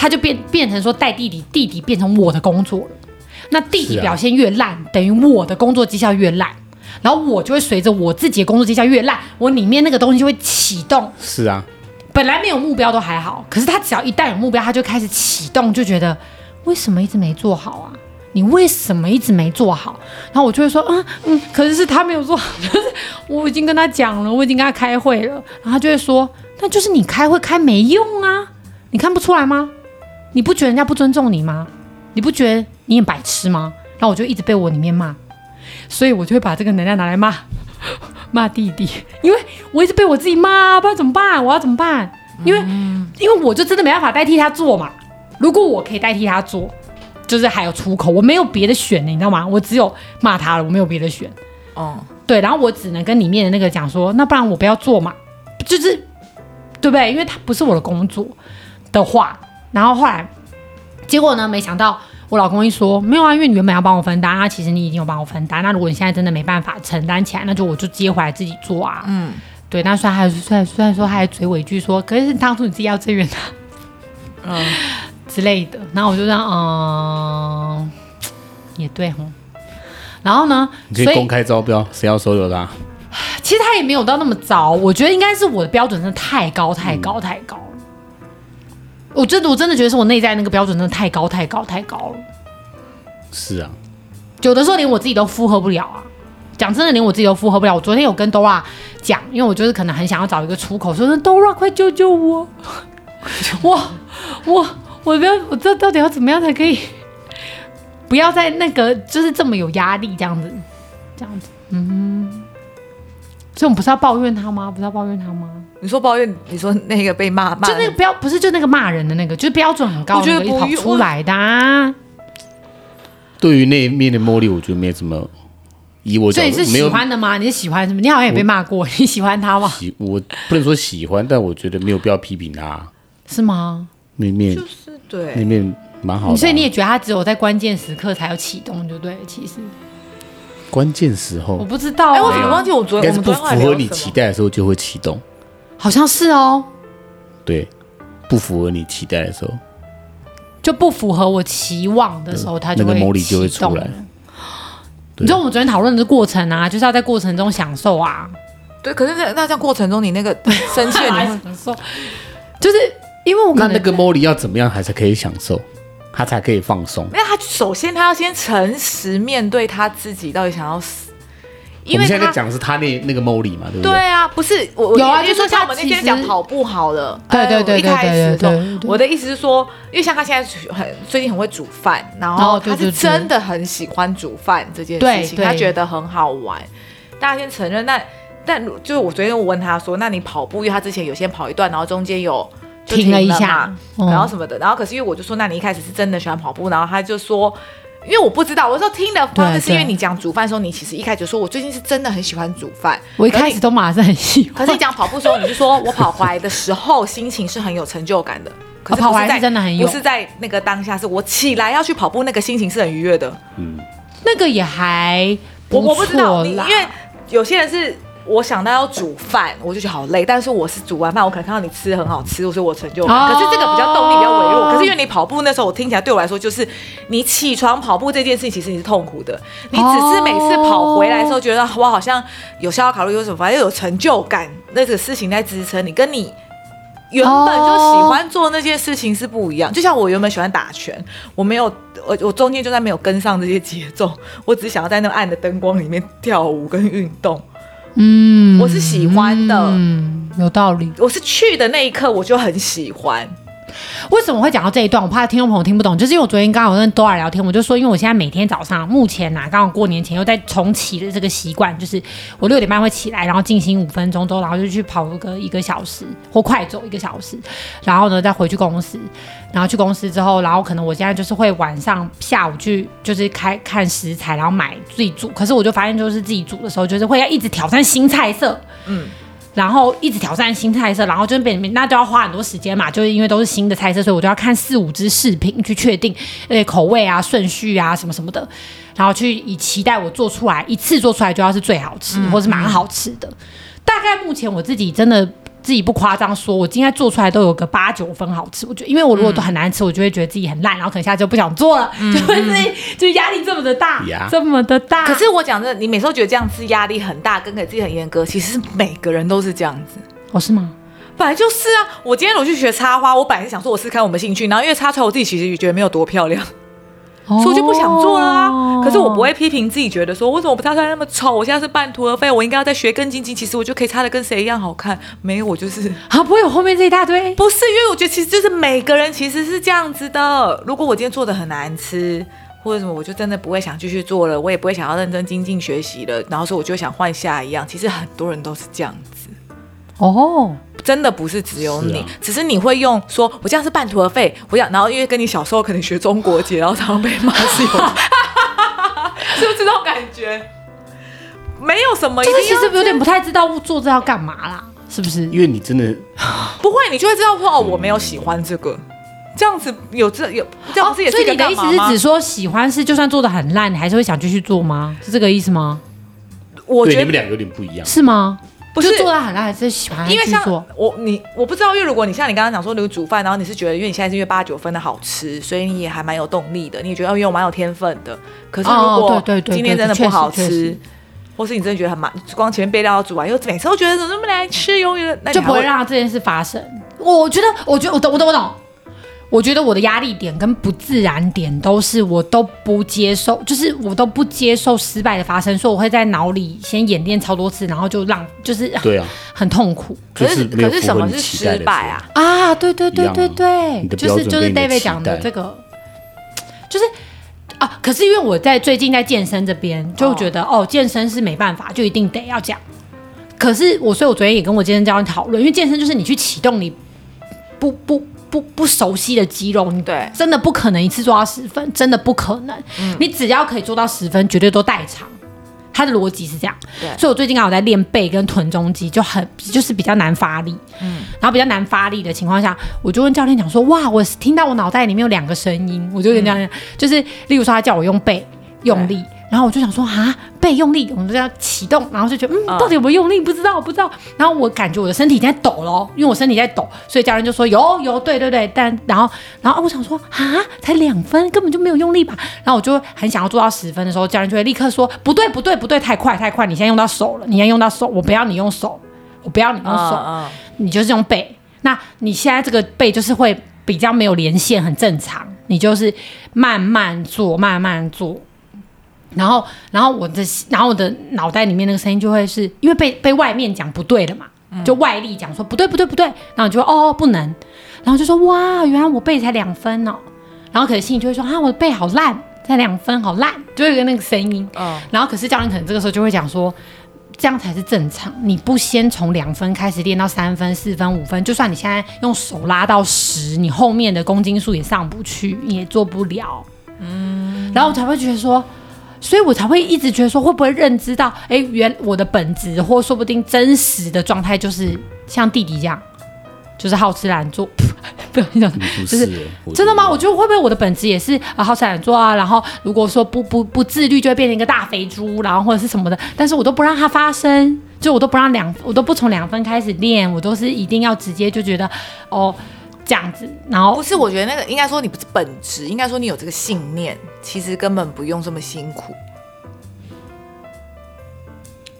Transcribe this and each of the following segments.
他就变变成说带弟弟，弟弟变成我的工作了。那弟弟表现越烂，啊、等于我的工作绩效越烂，然后我就会随着我自己的工作绩效越烂，我里面那个东西就会启动。是啊，本来没有目标都还好，可是他只要一旦有目标，他就开始启动，就觉得为什么一直没做好啊？你为什么一直没做好？然后我就会说，嗯嗯，可是是他没有做好，就是我已经跟他讲了，我已经跟他开会了，然后他就会说，那就是你开会开没用啊，你看不出来吗？你不觉得人家不尊重你吗？你不觉得你很白痴吗？然后我就一直被我里面骂，所以我就会把这个能量拿来骂 骂弟弟，因为我一直被我自己骂，不知道怎么办，我要怎么办？因为、嗯、因为我就真的没办法代替他做嘛。如果我可以代替他做，就是还有出口，我没有别的选的，你知道吗？我只有骂他了，我没有别的选。哦，对，然后我只能跟里面的那个讲说，那不然我不要做嘛，就是对不对？因为他不是我的工作的话。然后后来，结果呢？没想到我老公一说没有啊，因为你原本要帮我分担，那其实你已经有帮我分担。那如果你现在真的没办法承担起来，那就我就接回来自己做啊。嗯，对。那虽然还虽然虽然说他还嘴尾句说，可是当初你自己要支援他，嗯之类的。然后我就这样，嗯，也对吼。然后呢？你可以公开招标，谁要收留他？其实他也没有到那么糟，我觉得应该是我的标准真的太高太高太高。我真的，我真的觉得是我内在那个标准真的太高太高太高了。是啊，有的时候连我自己都负荷不了啊。讲真的，连我自己都负荷不了。我昨天有跟 Dora 讲，因为我就是可能很想要找一个出口，说 Dora 快救救我！我我我不要，我这到底要怎么样才可以不要再那个就是这么有压力这样子，这样子，嗯。所以我们不是要抱怨他吗？不是要抱怨他吗？你说抱怨，你说那个被骂骂，就那个标不是就那个骂人的那个，就是标准很高，我觉得跑出来的、啊。对于那一面的茉莉，我觉得没怎么。以我所以你是喜欢的吗？你是喜欢什么？你好像也被骂过，你喜欢他吗？喜，我不能说喜欢，但我觉得没有必要批评他，是吗？那面就是对，那面蛮好的、啊。所以你也觉得他只有在关键时刻才有启动，就对，其实。关键时候，我不知道、欸。哎，我怎么忘记我昨天？应该是不符合你期待的时候就会启动，好像是哦。对，不符合你期待的时候，就不符合我期望的时候，它。那个魔力就会出来。你知道我们昨天讨论的过程啊，就是要在过程中享受啊。对，可是那那在过程中，你那个生气，你会享受，就是因为我那那个魔力要怎么样，还是可以享受？他才可以放松。那他首先他要先诚实面对他自己到底想要死。因为我们现在在讲的是他那那个 Molly 嘛，对不对？对啊，不是我有啊，就是说像我们那天讲跑步好了，对对对对，一开始的时候，我的意思是说，因为像他现在很最近很会煮饭，然后他是真的很喜欢煮饭这件事情，他觉得很好玩。大家先承认，那但就是我昨天我问他说，那你跑步，因为他之前有先跑一段，然后中间有。停，停了一下，然后什么的，然后可是因为我就说，那你一开始是真的喜欢跑步，然后他就说，因为我不知道，我说听的方式是因为你讲煮饭的时候，你其实一开始说我最近是真的很喜欢煮饭，我一开始都马上很喜欢，可是你讲跑步的时候，你就说我跑回来的时候心情是很有成就感的，可是，是跑回来是真的很有，不是在那个当下，是我起来要去跑步，那个心情是很愉悦的，嗯，那个也还我，我不知道，因为有些人是。我想到要煮饭，我就觉得好累。但是我是煮完饭，我可能看到你吃很好吃，所以我成就感。Oh. 可是这个比较动力比较微弱。可是因为你跑步那时候，我听起来对我来说就是你起床跑步这件事情，其实你是痛苦的。你只是每次跑回来的时候，觉得我好像有消耗卡路里，有什么反正有成就感，那个事情在支撑你。跟你原本就喜欢做那件事情是不一样。就像我原本喜欢打拳，我没有我我中间就在没有跟上这些节奏，我只是想要在那个暗的灯光里面跳舞跟运动。嗯，我是喜欢的，嗯，有道理。我是去的那一刻我就很喜欢，为什么会讲到这一段？我怕听众朋友听不懂，就是因为我昨天刚好跟多尔聊天，我就说，因为我现在每天早上，目前呐、刚好过年前又在重启的这个习惯，就是我六点半会起来，然后进行五分钟之后，然后就去跑个一个小时或快走一个小时，然后呢再回去公司，然后去公司之后，然后可能我现在就是会晚上下午去就是开看食材，然后买自己煮。可是我就发现，就是自己煮的时候，就是会要一直挑战新菜色，嗯。然后一直挑战新菜色，然后就变那就要花很多时间嘛，就是因为都是新的菜色，所以我就要看四五支视频去确定呃口味啊、顺序啊什么什么的，然后去以期待我做出来一次做出来就要是最好吃，或是蛮好吃的。大概目前我自己真的。自己不夸张说，我今天做出来都有个八九分好吃。我觉得，因为我如果都很难吃，嗯、我就会觉得自己很烂，然后可能下次就不想做了，嗯、就会自己就压力这么的大，嗯、这么的大。可是我讲的，你每次都觉得这样子压力很大，跟给自己很严格，其实每个人都是这样子。哦，是吗？本来就是啊。我今天我去学插花，我本来是想说我试看我们兴趣，然后因为插出来我自己其实也觉得没有多漂亮。所以我就不想做了啊！可是我不会批评自己，觉得说为什么我不擦出来那么丑？我现在是半途而废，我应该要再学更精进。其实我就可以擦的跟谁一样好看。没有，我就是啊，不会有后面这一大堆。不是，因为我觉得其实就是每个人其实是这样子的。如果我今天做的很难吃，或者什么，我就真的不会想继续做了，我也不会想要认真精进学习了。然后说我就想换下一样。其实很多人都是这样子。哦。真的不是只有你，是啊、只是你会用说，我这样是半途而废。我想，然后因为跟你小时候可能学中国结，然后常常被骂是有，是不是这种感觉？没有什么，就是其实有点不太知道做这要干嘛啦，是不是？因为你真的 不会，你就会知道说哦，我没有喜欢这个，这样子有这有这样子也是、哦。所以你的意思是指说喜欢是就算做的很烂，你还是会想继续做吗？是这个意思吗？我觉得你们两个有点不一样，是吗？不是做的很烂，还是喜欢？因为像我你我不知道，因为如果你像你刚刚讲说，你煮饭，然后你是觉得，因为你现在是因为八九分的好吃，所以你也还蛮有动力的，你也觉得因为我蛮有天分的。可是如果今天真的不好吃，或是你真的觉得很满，光前面备料要煮完，又每次都觉得怎么那么难吃，永远就不会让这件事发生。我觉得，我觉得我懂，我懂，我懂。我觉得我的压力点跟不自然点都是我都不接受，就是我都不接受失败的发生，所以我会在脑里先演练超多次，然后就让就是对啊，很痛苦。可是可是什么是失败啊？啊，对对对对对，就是就是 David 讲的这个，就是啊，可是因为我在最近在健身这边就觉得哦，健身是没办法，就一定得要讲。可是我所以，我昨天也跟我健身教练讨论，因为健身就是你去启动你不不。不不熟悉的肌肉，你对真的不可能一次做到十分，真的不可能。嗯、你只要可以做到十分，绝对都代偿。他的逻辑是这样，对。所以我最近刚好在练背跟臀中肌，就很就是比较难发力。嗯。然后比较难发力的情况下，我就问教练讲说：“哇，我听到我脑袋里面有两个声音。”我就跟教练、嗯、就是，例如说他叫我用背用力。然后我就想说啊，背用力，我们就要启动，然后就觉得嗯，到底有没有用力？不知道，不知道。然后我感觉我的身体在抖咯，因为我身体在抖，所以家人就说有有，对对对。但然后然后我想说啊，才两分，根本就没有用力吧？然后我就很想要做到十分的时候，家人就会立刻说不对不对不对，太快太快，你现在用到手了，你现在用到手，我不要你用手，我不要你用手，你就是用背。那你现在这个背就是会比较没有连线，很正常。你就是慢慢做，慢慢做。然后，然后我的，然后我的脑袋里面那个声音就会是因为被被外面讲不对了嘛，就外力讲说不对不对不对，然后就说哦不能，然后就说哇原来我背才两分哦，然后可是心里就会说啊我的背好烂，才两分好烂，就会有那个声音，嗯，然后可是教练可能这个时候就会讲说这样才是正常，你不先从两分开始练到三分四分五分，就算你现在用手拉到十，你后面的公斤数也上不去，你也做不了，嗯，然后我才会觉得说。所以我才会一直觉得说，会不会认知到，哎，原我的本质，或说不定真实的状态就是像弟弟这样，就是好吃懒做。不，你讲，就是真的吗？我觉得会不会我的本质也是啊，好吃懒做啊？然后如果说不不不自律，就会变成一个大肥猪，然后或者是什么的。但是我都不让它发生，就我都不让两，我都不从两分开始练，我都是一定要直接就觉得哦。这样子，然后不是，我觉得那个应该说你不是本质，应该说你有这个信念，其实根本不用这么辛苦。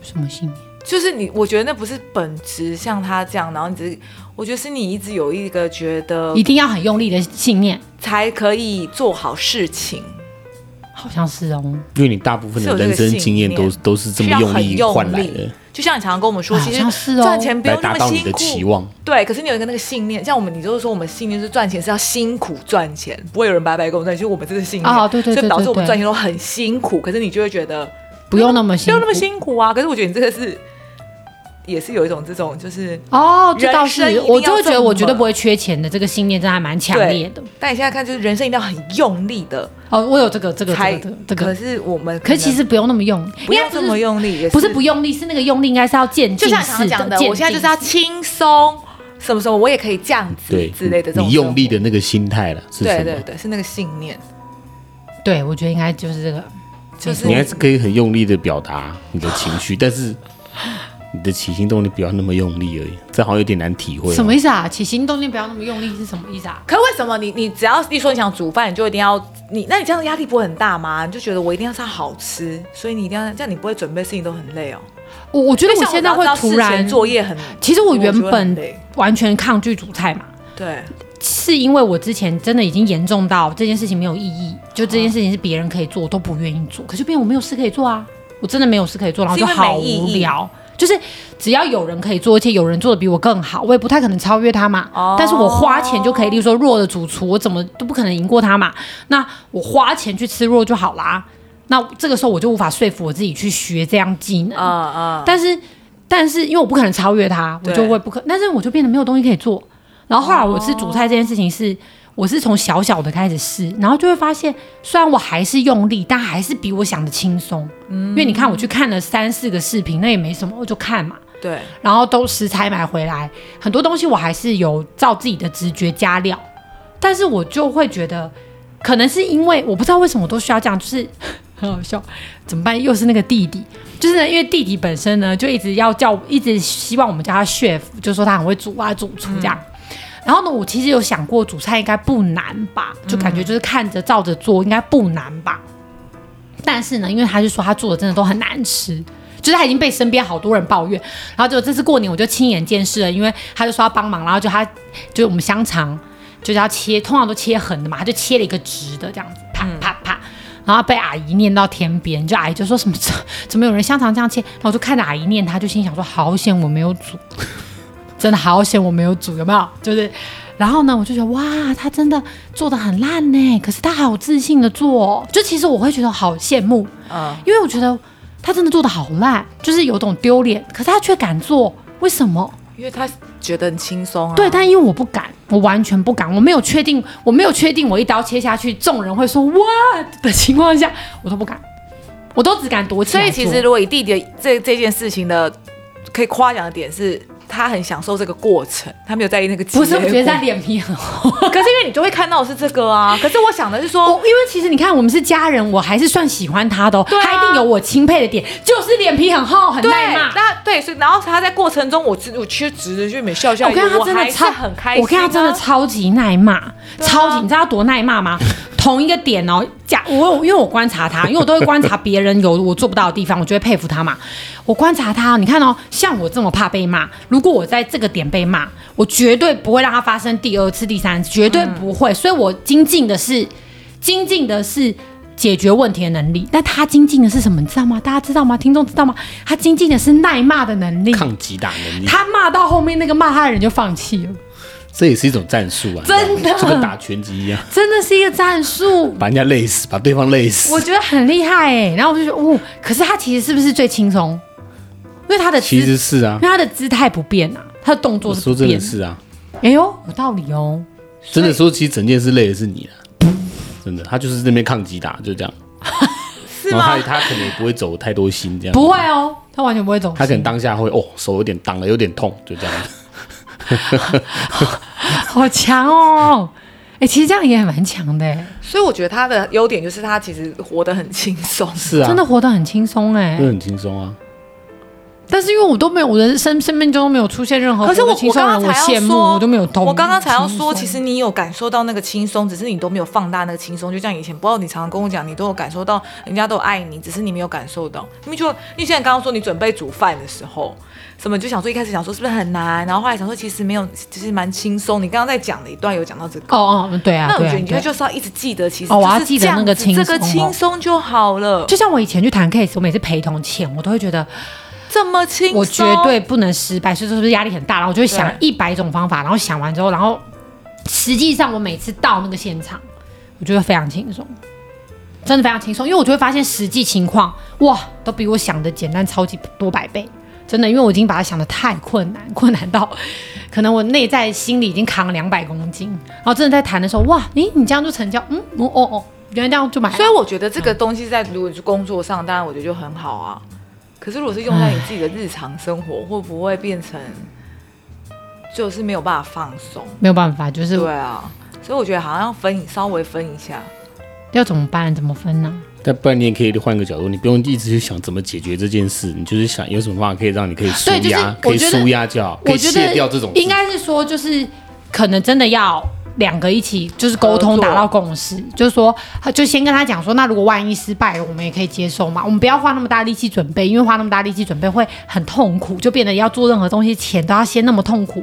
什么信念？就是你，我觉得那不是本质，像他这样，然后你只是，我觉得是你一直有一个觉得一定要很用力的信念，才可以做好事情。好像是哦，因为你大部分的人生经验都都是这么用力换来的。就像你常常跟我们说，其实赚钱不用那么辛苦。期望对，可是你有一个那个信念，像我们，你就是说我们信念是赚钱是要辛苦赚钱，不会有人白白给我们赚钱。其实我们这是信念，哦、对对对对对，就导致我们赚钱都很辛苦。可是你就会觉得不用那么辛苦，不用那么辛苦啊。可是我觉得你这个是。也是有一种这种，就是哦，这倒是，我就会觉得我绝对不会缺钱的这个信念，真的还蛮强烈的。但你现在看，就是人生一定要很用力的哦，我有这个这个这个这个，可是我们可是其实不用那么用，不要这么用力，不是不用力，是那个用力应该是要渐进式的。就像常讲的，我现在就是要轻松，什么时候我也可以这样子之类的这种。你用力的那个心态了，是对对对，是那个信念。对，我觉得应该就是这个，就是你还是可以很用力的表达你的情绪，但是。你的起心动念不要那么用力而已，这好像有点难体会。什么意思啊？起心动念不要那么用力是什么意思啊？可是为什么你你只要一说你想煮饭，你就一定要你？那你这样压力不会很大吗？你就觉得我一定要吃好吃，所以你一定要这样，你不会准备事情都很累哦。我我觉得我现在会突然作业很，其实我原本完全抗拒煮菜嘛。对，是因为我之前真的已经严重到这件事情没有意义，就这件事情是别人可以做，我都不愿意做。可是变我没有事可以做啊，我真的没有事可以做，然后就好无聊。就是只要有人可以做，而且有人做的比我更好，我也不太可能超越他嘛。Oh. 但是我花钱就可以，例如说弱的主厨，我怎么都不可能赢过他嘛。那我花钱去吃弱就好啦。那这个时候我就无法说服我自己去学这样技能。啊、uh, uh. 但是但是因为我不可能超越他，我就会不可，但是我就变得没有东西可以做。然后后来我吃主菜这件事情是。我是从小小的开始试，然后就会发现，虽然我还是用力，但还是比我想的轻松。嗯，因为你看，我去看了三四个视频，那也没什么，我就看嘛。对。然后都食材买回来，很多东西我还是有照自己的直觉加料，但是我就会觉得，可能是因为我不知道为什么我都需要这样，就是 很好笑。怎么办？又是那个弟弟，就是因为弟弟本身呢，就一直要叫，一直希望我们叫他 chef，就说他很会煮啊，主厨这样。嗯然后呢，我其实有想过煮菜应该不难吧，就感觉就是看着照着做应该不难吧。嗯、但是呢，因为他就说他做的真的都很难吃，就是他已经被身边好多人抱怨。然后就这次过年我就亲眼见识了，因为他就说要帮忙，然后就他就我们香肠就是要切，通常都切横的嘛，他就切了一个直的这样子，啪啪啪，然后被阿姨念到天边，就阿姨就说什么怎么有人香肠这样切？然后我就看着阿姨念，他就心想说好险我没有煮。真的好险我没有煮，有没有？就是，然后呢，我就觉得哇，他真的做的很烂呢，可是他好自信的做哦，就其实我会觉得好羡慕，嗯，因为我觉得他真的做的好烂，就是有种丢脸，可是他却敢做，为什么？因为他觉得很轻松啊。对，但因为我不敢，我完全不敢，我没有确定，我没有确定我一刀切下去，众人会说哇的情况下，我都不敢，我都只敢躲起来。所以其实如果以弟弟这这件事情的可以夸奖的点是。他很享受这个过程，他没有在意那个。不是，我觉得他脸皮很厚。可是因为你就会看到的是这个啊。可是我想的是说，因为其实你看，我们是家人，我还是算喜欢他的哦。对啊。他一定有我钦佩的点，就是脸皮很厚，很耐骂。那对，所以然后他在过程中，我我其实直着就没笑笑。我看他真的超很开心。我看他真的超级耐骂，超级，你知道他多耐骂吗？同一个点哦，假我因为我观察他，因为我都会观察别人有我做不到的地方，我就会佩服他嘛。我观察他，你看哦，像我这么怕被骂，如果我在这个点被骂，我绝对不会让他发生第二次、第三次，绝对不会。嗯、所以我精进的是精进的是解决问题的能力。那他精进的是什么？你知道吗？大家知道吗？听众知道吗？他精进的是耐骂的能力，抗击打能力。他骂到后面，那个骂他的人就放弃了。这也是一种战术啊！真的，就跟打拳击一样，真的是一个战术，把人家累死，把对方累死。我觉得很厉害哎，然后我就觉得，哦，可是他其实是不是最轻松？因为他的其实是啊，因为他的姿态不变啊，他的动作是不变。说真的是啊，哎呦，有道理哦。真的说，其实整件事累的是你了，真的，他就是这边抗击打，就这样。是吗？然后他他可能也不会走太多心，这样不会哦，他完全不会走。他可能当下会哦，手有点挡了，有点痛，就这样。好强哦！哎、欸，其实这样也蛮强的，所以我觉得他的优点就是他其实活得很轻松，是啊，真的活得很轻松哎，很轻松啊。但是因为我都没有，我的生生命中都没有出现任何。可是我我刚刚才要说，我都没有动。我刚刚才要说，其实你有感受到那个轻松，只是你都没有放大那个轻松。就像以前，不知道你常常跟我讲，你都有感受到，人家都爱你，只是你没有感受到。因为就你现在刚刚说你准备煮饭的时候，什么就想说一开始想说是不是很难，然后后来想说其实没有，其实蛮轻松。你刚刚在讲的一段有讲到这个。哦哦，对啊。那我觉得你就是要一直记得，其实哦，我要记得那个轻松，这个轻松就好了。就像我以前去谈 case，我每次陪同前，我都会觉得。这么轻松，我绝对不能失败，所以说是不是压力很大？然后我就会想一百种方法，然后想完之后，然后实际上我每次到那个现场，我觉得非常轻松，真的非常轻松，因为我就会发现实际情况，哇，都比我想的简单超级多百倍，真的，因为我已经把它想的太困难，困难到可能我内在心里已经扛了两百公斤，然后真的在谈的时候，哇，诶，你这样就成交，嗯，哦哦哦，原来这样就买，所以我觉得这个东西在如果是工作上，当然我觉得就很好啊。可是，如果是用在你自己的日常生活，会不会变成就是没有办法放松？没有办法，就是对啊。所以我觉得好像要分，稍微分一下。要怎么办？怎么分呢？但不然你也可以换个角度，你不用一直去想怎么解决这件事，你就是想有什么办法可以让你可以舒压，可以舒压就好，可以卸掉这种。应该是说，就是可能真的要。两个一起就是沟通达到共识，就是说，就先跟他讲说，那如果万一失败了，我们也可以接受嘛。我们不要花那么大力气准备，因为花那么大力气准备会很痛苦，就变得要做任何东西前都要先那么痛苦。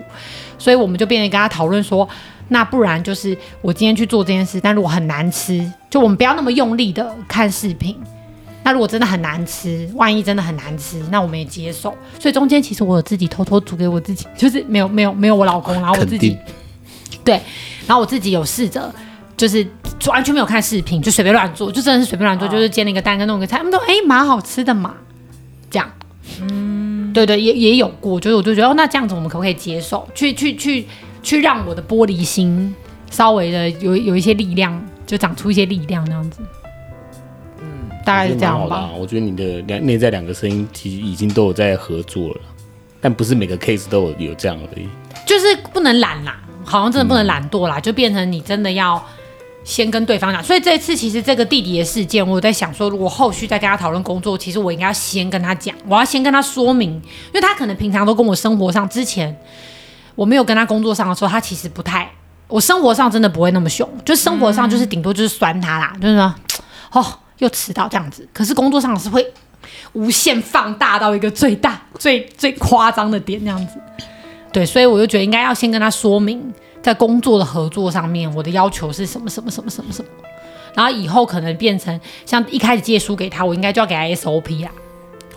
所以我们就变得跟他讨论说，那不然就是我今天去做这件事，但如果很难吃，就我们不要那么用力的看视频。那如果真的很难吃，万一真的很难吃，那我们也接受。所以中间其实我有自己偷偷煮给我自己，就是没有没有没有我老公，然后我自己。对，然后我自己有试着，就是完全没有看视频，就随便乱做，就真的是随便乱做，就是煎了一个蛋跟弄个菜，他们都哎蛮好吃的嘛，这样，嗯，对对，也也有过，就是我就觉得哦，那这样子我们可不可以接受？去去去去让我的玻璃心稍微的有有一些力量，就长出一些力量那样子，嗯，大概是这样吧。我觉得你的两内在两个声音其实已经都有在合作了，但不是每个 case 都有有这样而已，就是不能懒啦。好像真的不能懒惰啦，嗯、就变成你真的要先跟对方讲。所以这次其实这个弟弟的事件，我在想说，如果后续再跟他讨论工作，其实我应该要先跟他讲，我要先跟他说明，因为他可能平常都跟我生活上之前我没有跟他工作上的时候，他其实不太，我生活上真的不会那么凶，就生活上就是顶多就是酸他啦，嗯、就是说哦又迟到这样子，可是工作上是会 无限放大到一个最大最最夸张的点那样子。对，所以我就觉得应该要先跟他说明，在工作的合作上面，我的要求是什么什么什么什么什么，然后以后可能变成像一开始借书给他，我应该就要给他 SOP 啊，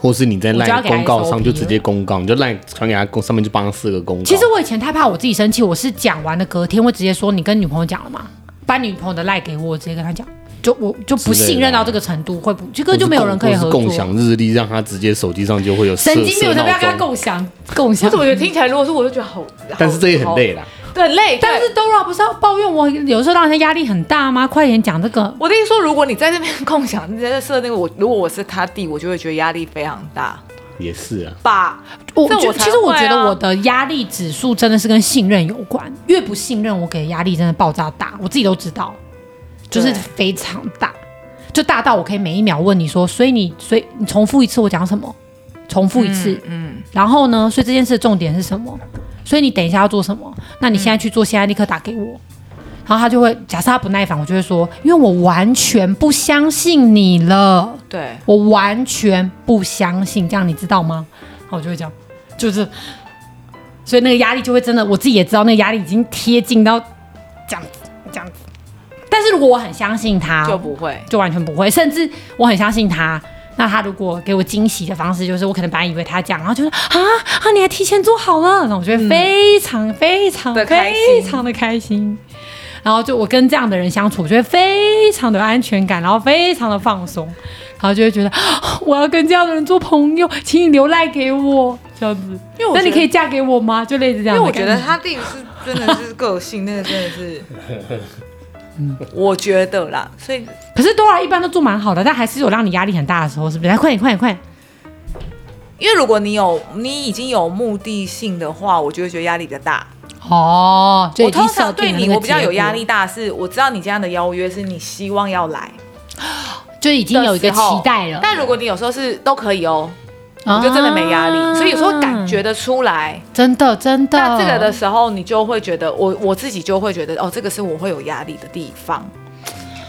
或是你在赖公告上就直接公告，你就赖传给他公上面就帮他四个公告。其实我以前太怕我自己生气，我是讲完的隔天会直接说，你跟女朋友讲了吗？把女朋友的赖给我，我直接跟他讲。就我就不信任到这个程度，会不这个就没有人可以合作。共享日历，让他直接手机上就会有。神经病，我才不要跟他共享 共享。我怎么觉得听起来，如果是我就觉得好。但是这也很累啦。对，累。但是 Dora 不是要抱怨我有时候让人家压力很大吗？快点讲这个。我跟你说，如果你在这边共享，你在这设那个我，如果我是他弟，我就会觉得压力非常大。也是啊。爸，我其实我觉得我的压力指数真的是跟信任有关，越不信任我给的压力真的爆炸大，我自己都知道，就是非常大。就大到我可以每一秒问你说，所以你，所以你重复一次我讲什么？重复一次，嗯，嗯，然后呢？所以这件事的重点是什么？所以你等一下要做什么？那你现在去做，现在立刻打给我。嗯、然后他就会，假设他不耐烦，我就会说，因为我完全不相信你了。对，我完全不相信，这样你知道吗？然后我就会讲，就是，所以那个压力就会真的，我自己也知道，那个压力已经贴近到这样子，这样子。但是如果我很相信他，就不会，就完全不会。甚至我很相信他，那他如果给我惊喜的方式，就是我可能本来以为他讲，然后就说啊啊，你还提前做好了，那我觉得非常、嗯、非常的非常的开心。然后就我跟这样的人相处，我觉得非常的有安全感，然后非常的放松，然后就会觉得我要跟这样的人做朋友，请你留赖给我这样子。因为那你可以嫁给我吗？就类似这样。因为我觉得他弟是真的是个性，那个真的是。嗯，我觉得啦，所以可是多拉一般都做蛮好的，但还是有让你压力很大的时候，是不是？来，快点，快点，快点！因为如果你有你已经有目的性的话，我就会觉得压力比较大。哦，我通常对你，我比较有压力大，是我知道你这样的邀约是你希望要来，就已经有一个期待了。但如果你有时候是都可以哦，我就真的没压力。所以有时候感觉得出来，真的真的。那这个的时候，你就会觉得我我自己就会觉得哦，这个是我会有压力的地方。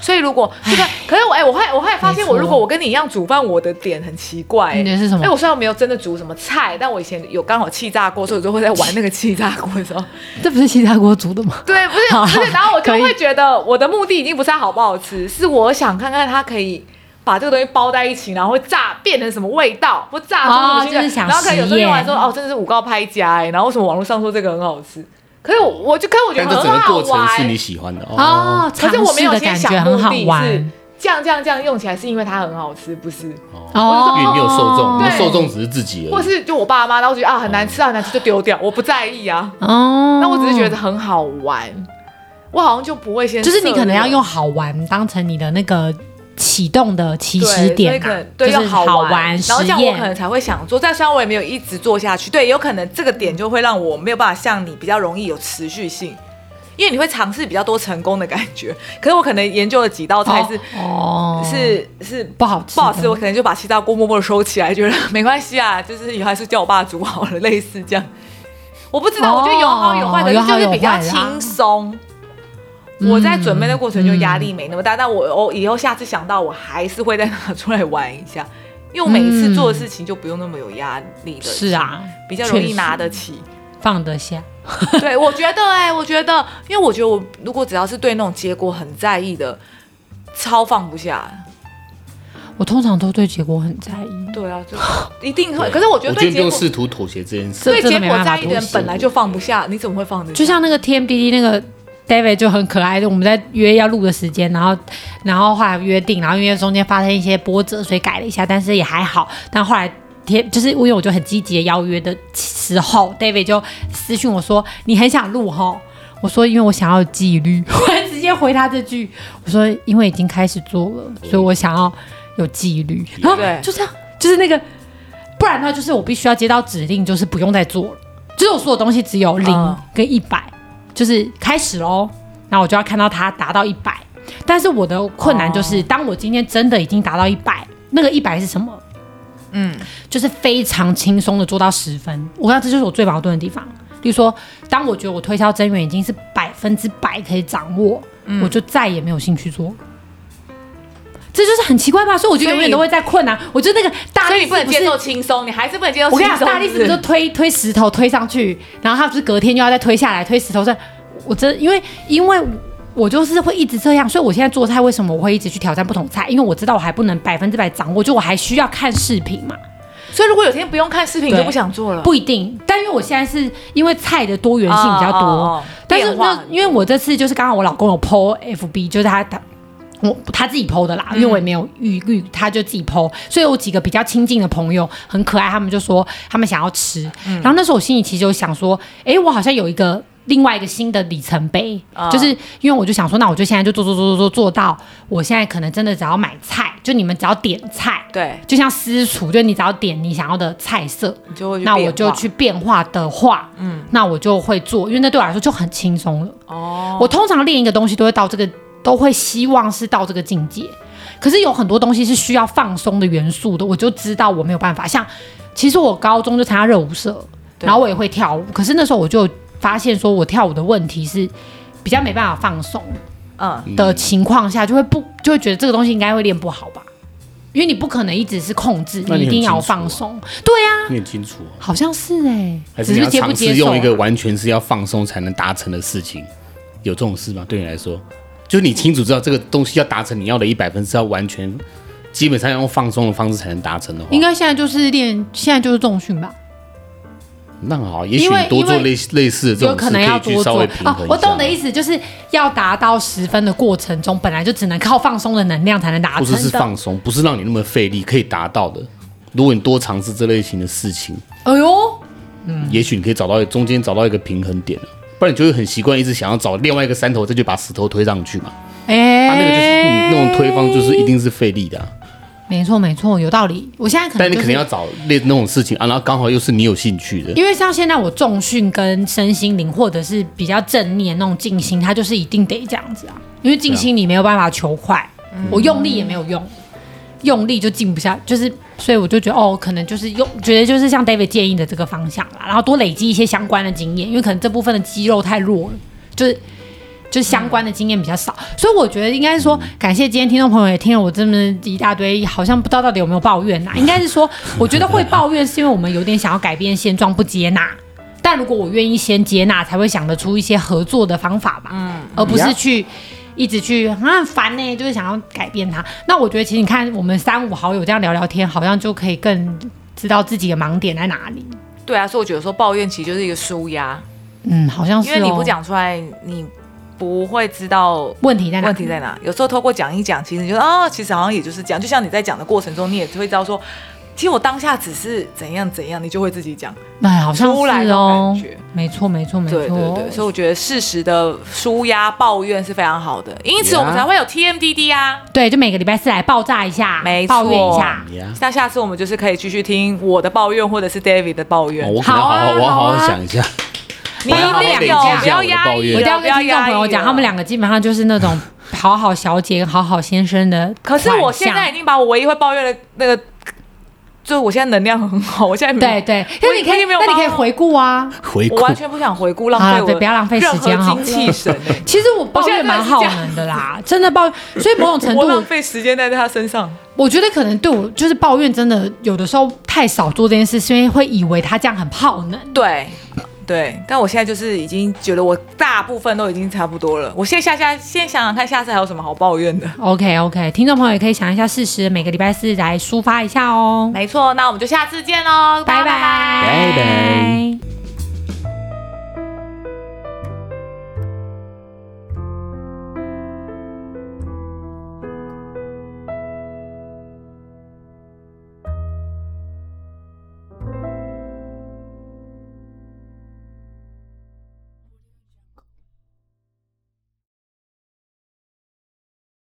所以如果这个，可是我哎，我会我会发现，我如果我跟你一样煮饭，我的点很奇怪。你点是什么？哎，我虽然没有真的煮什么菜，但我以前有刚好气炸锅，所以我就会在玩那个气炸锅的时候。这不是气炸锅煮的吗？对，不是，不是。然后我就会觉得，我的目的已经不是它好不好吃，是我想看看它可以把这个东西包在一起，然后会炸变成什么味道，或炸出什么新的。然后可能有时候用完说，哦，真的是五告拍家哎，然后为什么网络上说这个很好吃？可是我，我就可是我觉得很好玩，是你喜欢的哦。可是我没有先想目的是这样这样这样用起来是因为它很好吃，不是？哦，因为你有受众，你的受众只是自己而已。或是就我爸妈，然后我觉得啊很难吃啊很难吃就丢掉，我不在意啊。哦，那我只是觉得很好玩，我好像就不会先就是你可能要用好玩当成你的那个启动的起始点嘛，对，要好玩，然后这样我可能才会想做。但虽然我也没有一直做下去，对，有可能这个点就会让我没有办法像你比较容易有持续性。因为你会尝试比较多成功的感觉，可是我可能研究了几道菜是哦，是是不好吃不好吃，我可能就把七大锅默默的收起来，觉得没关系啊，就是以后还是叫我爸煮好了，类似这样。我不知道，我觉得有好有坏，可是就是比较轻松。我在准备的过程就压力没那么大，但我我以后下次想到我还是会再拿出来玩一下，因为我每一次做的事情就不用那么有压力的，是啊，比较容易拿得起，放得下。对，我觉得哎、欸，我觉得，因为我觉得我如果只要是对那种结果很在意的，超放不下。我通常都对结果很在意。对啊，就一定会。可是我觉得对结果试图妥协这件事，对结果在意的人本来就放不下，你怎么会放得下？就像那个 TMDD 那个 David 就很可爱的，我们在约要录的时间，然后然后后来约定，然后因为中间发生一些波折，所以改了一下，但是也还好。但后来。天，就是因为我就很积极的邀约的时候，David 就私讯我说：“你很想录吼？”我说：“因为我想要纪律。”我还直接回他这句：“我说因为已经开始做了，所以我想要有纪律。”然后就这样，就是那个，不然的话就是我必须要接到指令，就是不用再做了，就是我所有东西只有零跟一百，就是开始喽。那我就要看到它达到一百，但是我的困难就是，当我今天真的已经达到一百，那个一百是什么？嗯，就是非常轻松的做到十分，我看这就是我最矛盾的地方。比如说，当我觉得我推销增员已经是百分之百可以掌握，嗯、我就再也没有兴趣做了。这就是很奇怪吧？所以我就永远都会在困难。我觉得那个大力士不，不能接受轻松，你还是不能接受轻松。我跟你讲，大力士就推推石头推上去，然后他不是隔天又要再推下来推石头？这我真因为因为。我就是会一直这样，所以我现在做菜为什么我会一直去挑战不同菜？因为我知道我还不能百分之百掌握，就我还需要看视频嘛。所以如果有天不用看视频就不想做了，不一定。但因为我现在是因为菜的多元性比较多，哦哦哦但是那因为我这次就是刚好我老公有 po FB，就是他他我他自己 po 的啦，因为我也没有预预，他就自己 po，所以我几个比较亲近的朋友很可爱，他们就说他们想要吃，嗯、然后那时候我心里其实就想说，哎，我好像有一个。另外一个新的里程碑，哦、就是因为我就想说，那我就现在就做做做做做做到，我现在可能真的只要买菜，就你们只要点菜，对，就像私厨，就你只要点你想要的菜色，那我就去变化的话，嗯，那我就会做，因为那对我来说就很轻松了。哦，我通常练一个东西都会到这个，都会希望是到这个境界，可是有很多东西是需要放松的元素的，我就知道我没有办法。像其实我高中就参加热舞社，然后我也会跳舞，可是那时候我就。发现说我跳舞的问题是比较没办法放松，嗯的情况下，就会不就会觉得这个东西应该会练不好吧？因为你不可能一直是控制，你一定要放松。对啊，你很清楚，好像是哎，只是接不接受用一个完全是要放松才能达成的事情，有这种事吗？对你来说，就是你清楚知道这个东西要达成你要的一百分，是要完全基本上要用放松的方式才能达成的话，应该现在就是练，现在就是重训吧。那好，也许你多做类类似的这种可能要多做。哦，我懂的意思，就是要达到十分的过程中，本来就只能靠放松的能量才能达成。不是是放松，不是让你那么费力可以达到的。如果你多尝试这类型的事情，哎呦，嗯，也许你可以找到中间找到一个平衡点，不然你就会很习惯一直想要找另外一个山头，再去把石头推上去嘛。哎，他那个就是你那种推方，就是一定是费力的啊。没错，没错，有道理。我现在可能、就是，但你肯定要找那那种事情啊，然后刚好又是你有兴趣的。因为像现在我重训跟身心灵，或者是比较正念那种静心，它就是一定得这样子啊。因为静心你没有办法求快，啊、我用力也没有用，用力就静不下，就是所以我就觉得哦，可能就是用觉得就是像 David 建议的这个方向啦，然后多累积一些相关的经验，因为可能这部分的肌肉太弱了，就是就是相关的经验比较少，嗯、所以我觉得应该是说，感谢今天听众朋友也听了我这么一大堆，好像不知道到底有没有抱怨呐、啊，应该是说，我觉得会抱怨是因为我们有点想要改变现状，不接纳。但如果我愿意先接纳，才会想得出一些合作的方法吧，嗯，而不是去。一直去很烦呢，就是想要改变他。那我觉得，其实你看，我们三五好友这样聊聊天，好像就可以更知道自己的盲点在哪里。对啊，所以我觉得说抱怨其实就是一个舒压。嗯，好像是、哦。因为你不讲出来，你不会知道问题在哪。问题在哪？有时候透过讲一讲，其实你就说哦，其实好像也就是这样。就像你在讲的过程中，你也会知道说。其实我当下只是怎样怎样，你就会自己讲，哎，好像是哦，感觉。没错没错没错，对对对，所以我觉得适时的舒压抱怨是非常好的，因此我们才会有 TMDD 啊，对，就每个礼拜四来爆炸一下，没错，抱怨一下，那下次我们就是可以继续听我的抱怨，或者是 David 的抱怨，好好，我好好想一下，你一定有，不要压抑，我一定要跟听众朋友讲，他们两个基本上就是那种好好小姐跟、好好先生的，可是我现在已经把我唯一会抱怨的那个。就我现在能量很好，我现在对对，那你可以没有，那你可以回顾啊，回顾，我完全不想回顾，浪费我，不要浪费时间哈，精气神。其实我抱怨蛮耗能的啦，真的抱怨，所以某种程度浪费时间在他身上。我觉得可能对我就是抱怨，真的有的时候太少做这件事，是因为会以为他这样很耗能。对。对，但我现在就是已经觉得我大部分都已经差不多了。我现在下下先想想看，下次还有什么好抱怨的？OK OK，听众朋友也可以想一下，事实每个礼拜四来抒发一下哦。没错，那我们就下次见喽，拜拜拜拜。